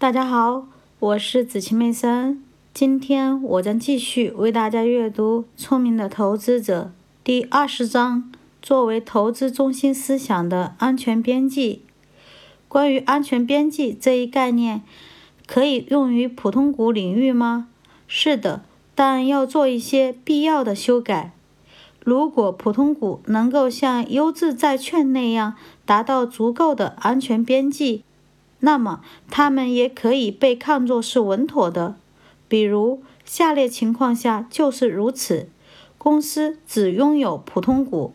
大家好，我是子晴妹森。今天我将继续为大家阅读《聪明的投资者》第二十章，作为投资中心思想的安全边际。关于安全边际这一概念，可以用于普通股领域吗？是的，但要做一些必要的修改。如果普通股能够像优质债券那样达到足够的安全边际，那么它们也可以被看作是稳妥的。比如下列情况下就是如此：公司只拥有普通股，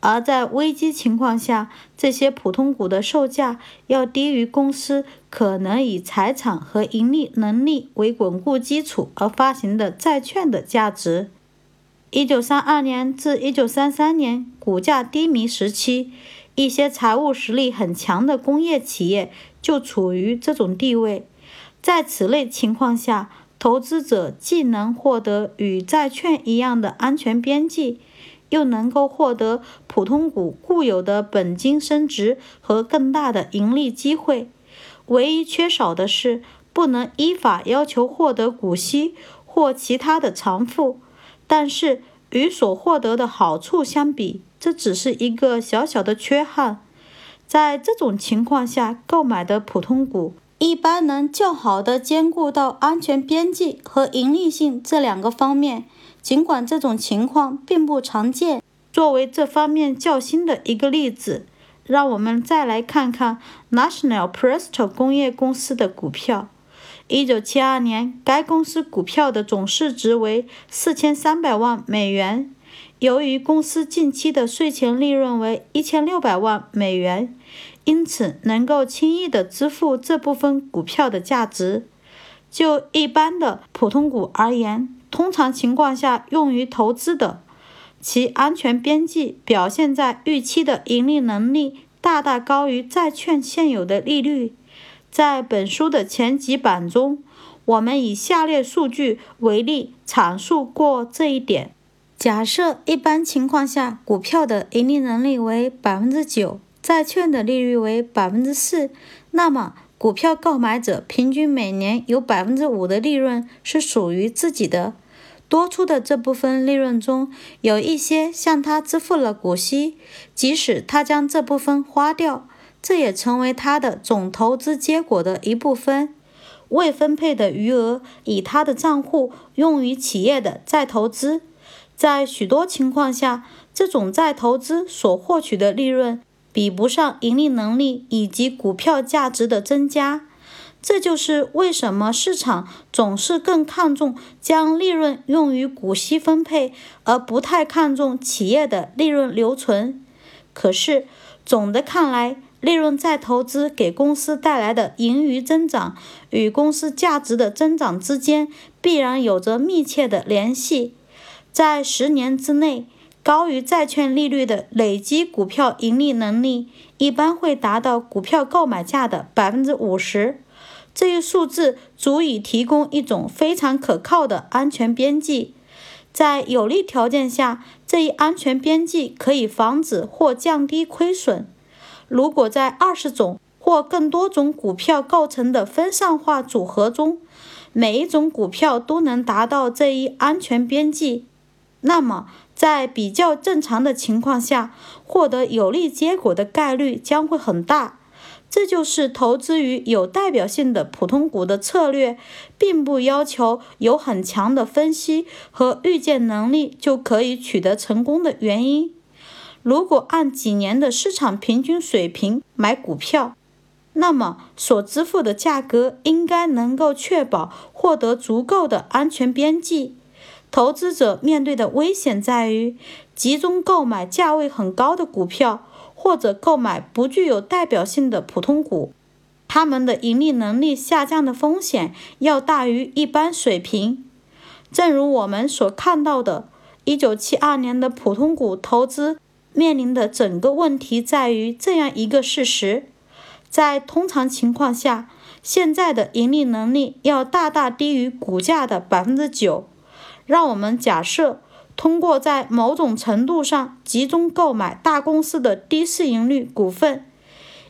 而在危机情况下，这些普通股的售价要低于公司可能以财产和盈利能力为稳固基础而发行的债券的价值。一九三二年至一九三三年股价低迷时期，一些财务实力很强的工业企业就处于这种地位。在此类情况下，投资者既能获得与债券一样的安全边际，又能够获得普通股固有的本金升值和更大的盈利机会。唯一缺少的是，不能依法要求获得股息或其他的偿付。但是与所获得的好处相比，这只是一个小小的缺憾。在这种情况下，购买的普通股一般能较好的兼顾到安全边际和盈利性这两个方面。尽管这种情况并不常见，作为这方面较新的一个例子，让我们再来看看 National Presto 工业公司的股票。一九七二年，该公司股票的总市值为四千三百万美元。由于公司近期的税前利润为一千六百万美元，因此能够轻易地支付这部分股票的价值。就一般的普通股而言，通常情况下用于投资的，其安全边际表现在预期的盈利能力大大高于债券现有的利率。在本书的前几版中，我们以下列数据为例阐述过这一点。假设一般情况下，股票的盈利能力为百分之九，债券的利率为百分之四，那么股票购买者平均每年有百分之五的利润是属于自己的。多出的这部分利润中，有一些向他支付了股息，即使他将这部分花掉。这也成为他的总投资结果的一部分。未分配的余额以他的账户用于企业的再投资。在许多情况下，这种再投资所获取的利润比不上盈利能力以及股票价值的增加。这就是为什么市场总是更看重将利润用于股息分配，而不太看重企业的利润留存。可是，总的看来，利润再投资给公司带来的盈余增长与公司价值的增长之间必然有着密切的联系。在十年之内，高于债券利率的累积股票盈利能力一般会达到股票购买价的百分之五十。这一数字足以提供一种非常可靠的安全边际。在有利条件下，这一安全边际可以防止或降低亏损。如果在二十种或更多种股票构成的分散化组合中，每一种股票都能达到这一安全边际，那么在比较正常的情况下，获得有利结果的概率将会很大。这就是投资于有代表性的普通股的策略，并不要求有很强的分析和预见能力就可以取得成功的原因。如果按几年的市场平均水平买股票，那么所支付的价格应该能够确保获得足够的安全边际。投资者面对的危险在于集中购买价位很高的股票，或者购买不具有代表性的普通股，他们的盈利能力下降的风险要大于一般水平。正如我们所看到的，1972年的普通股投资。面临的整个问题在于这样一个事实：在通常情况下，现在的盈利能力要大大低于股价的百分之九。让我们假设，通过在某种程度上集中购买大公司的低市盈率股份，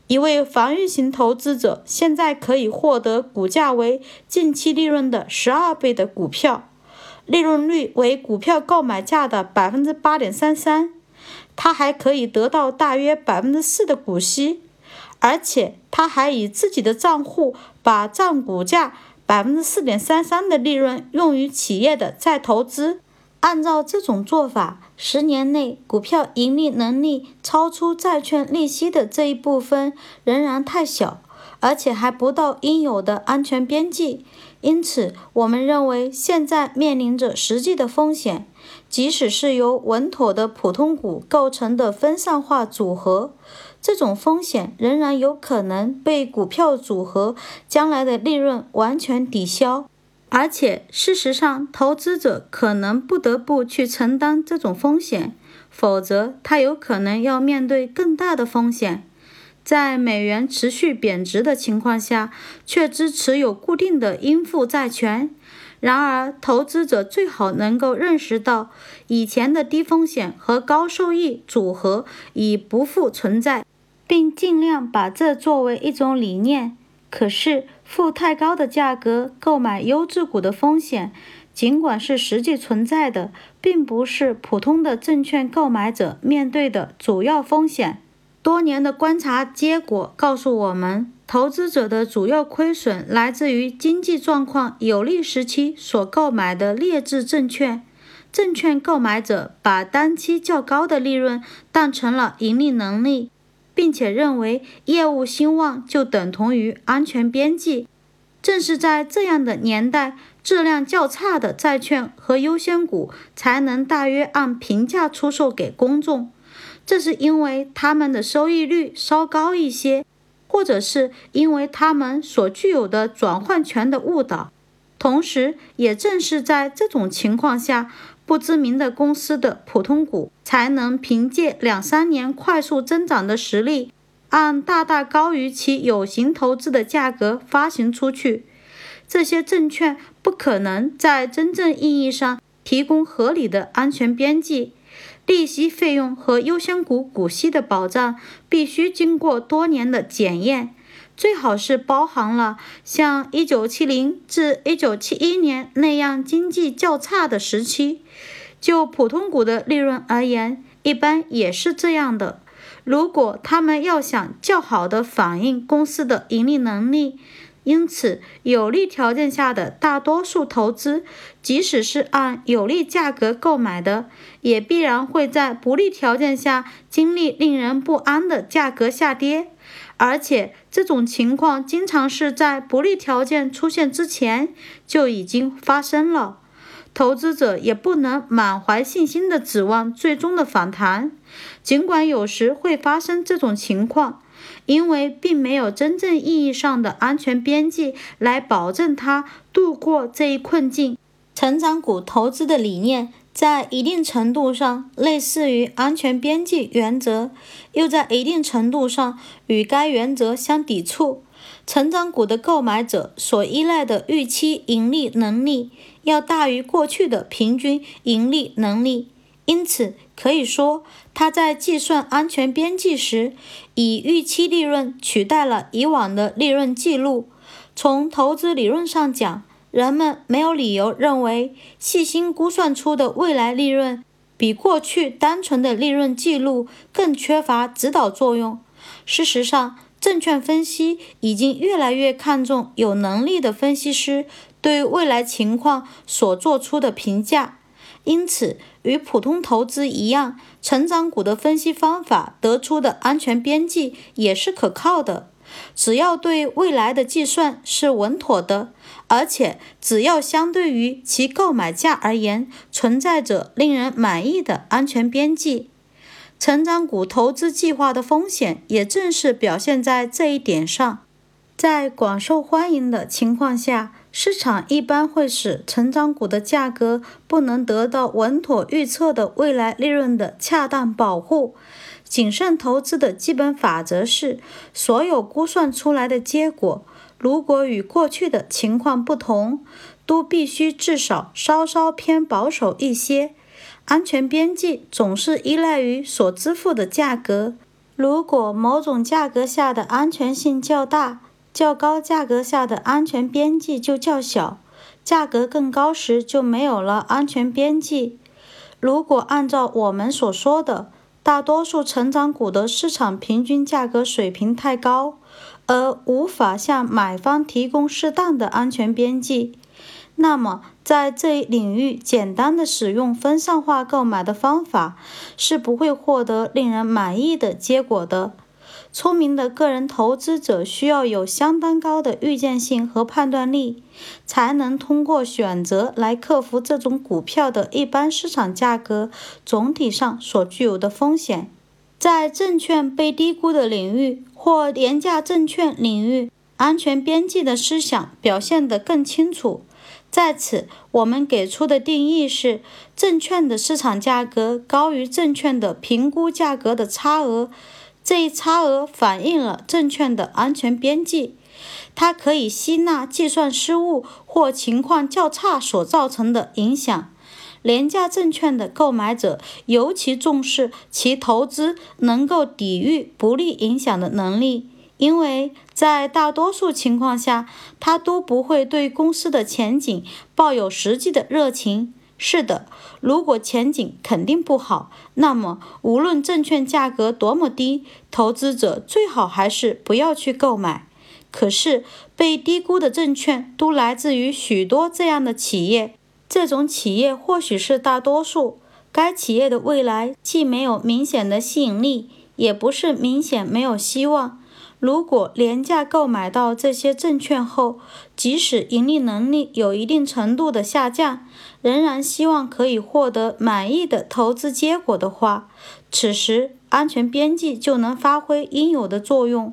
一位防御型投资者现在可以获得股价为近期利润的十二倍的股票，利润率为股票购买价的百分之八点三三。他还可以得到大约百分之四的股息，而且他还以自己的账户把占股价百分之四点三三的利润用于企业的再投资。按照这种做法，十年内股票盈利能力超出债券利息的这一部分仍然太小，而且还不到应有的安全边际。因此，我们认为现在面临着实际的风险，即使是由稳妥的普通股构成的分散化组合，这种风险仍然有可能被股票组合将来的利润完全抵消。而且，事实上，投资者可能不得不去承担这种风险，否则他有可能要面对更大的风险。在美元持续贬值的情况下，却只持有固定的应付债权。然而，投资者最好能够认识到，以前的低风险和高收益组合已不复存在，并尽量把这作为一种理念。可是，付太高的价格购买优质股的风险，尽管是实际存在的，并不是普通的证券购买者面对的主要风险。多年的观察结果告诉我们，投资者的主要亏损来自于经济状况有利时期所购买的劣质证券。证券购买者把单期较高的利润当成了盈利能力。并且认为业务兴旺就等同于安全边际。正是在这样的年代，质量较差的债券和优先股才能大约按平价出售给公众。这是因为他们的收益率稍高一些，或者是因为他们所具有的转换权的误导。同时，也正是在这种情况下。不知名的公司的普通股才能凭借两三年快速增长的实力，按大大高于其有形投资的价格发行出去。这些证券不可能在真正意义上提供合理的安全边际，利息费用和优先股股息的保障必须经过多年的检验，最好是包含了像1970至1971年那样经济较差的时期。就普通股的利润而言，一般也是这样的。如果他们要想较好的反映公司的盈利能力，因此有利条件下的大多数投资，即使是按有利价格购买的，也必然会在不利条件下经历令人不安的价格下跌。而且这种情况经常是在不利条件出现之前就已经发生了。投资者也不能满怀信心地指望最终的反弹，尽管有时会发生这种情况，因为并没有真正意义上的安全边际来保证它度过这一困境。成长股投资的理念在一定程度上类似于安全边际原则，又在一定程度上与该原则相抵触。成长股的购买者所依赖的预期盈利能力要大于过去的平均盈利能力，因此可以说，他在计算安全边际时，以预期利润取代了以往的利润记录。从投资理论上讲，人们没有理由认为细心估算出的未来利润比过去单纯的利润记录更缺乏指导作用。事实上，证券分析已经越来越看重有能力的分析师对未来情况所做出的评价，因此与普通投资一样，成长股的分析方法得出的安全边际也是可靠的。只要对未来的计算是稳妥的，而且只要相对于其购买价而言存在着令人满意的安全边际。成长股投资计划的风险也正是表现在这一点上。在广受欢迎的情况下，市场一般会使成长股的价格不能得到稳妥预测的未来利润的恰当保护。谨慎投资的基本法则是：所有估算出来的结果，如果与过去的情况不同，都必须至少稍稍偏保守一些。安全边际总是依赖于所支付的价格，如果某种价格下的安全性较大，较高价格下的安全边际就较小，价格更高时就没有了安全边际。如果按照我们所说的，大多数成长股的市场平均价格水平太高，而无法向买方提供适当的安全边际，那么在这一领域简单的使用分散化购买的方法是不会获得令人满意的结果的。聪明的个人投资者需要有相当高的预见性和判断力，才能通过选择来克服这种股票的一般市场价格总体上所具有的风险。在证券被低估的领域或廉价证券领域，安全边际的思想表现得更清楚。在此，我们给出的定义是：证券的市场价格高于证券的评估价格的差额。这一差额反映了证券的安全边际，它可以吸纳计算失误或情况较差所造成的影响。廉价证券的购买者尤其重视其投资能够抵御不利影响的能力，因为在大多数情况下，他都不会对公司的前景抱有实际的热情。是的，如果前景肯定不好，那么无论证券价格多么低，投资者最好还是不要去购买。可是，被低估的证券都来自于许多这样的企业，这种企业或许是大多数。该企业的未来既没有明显的吸引力，也不是明显没有希望。如果廉价购买到这些证券后，即使盈利能力有一定程度的下降，仍然希望可以获得满意的投资结果的话，此时安全边际就能发挥应有的作用。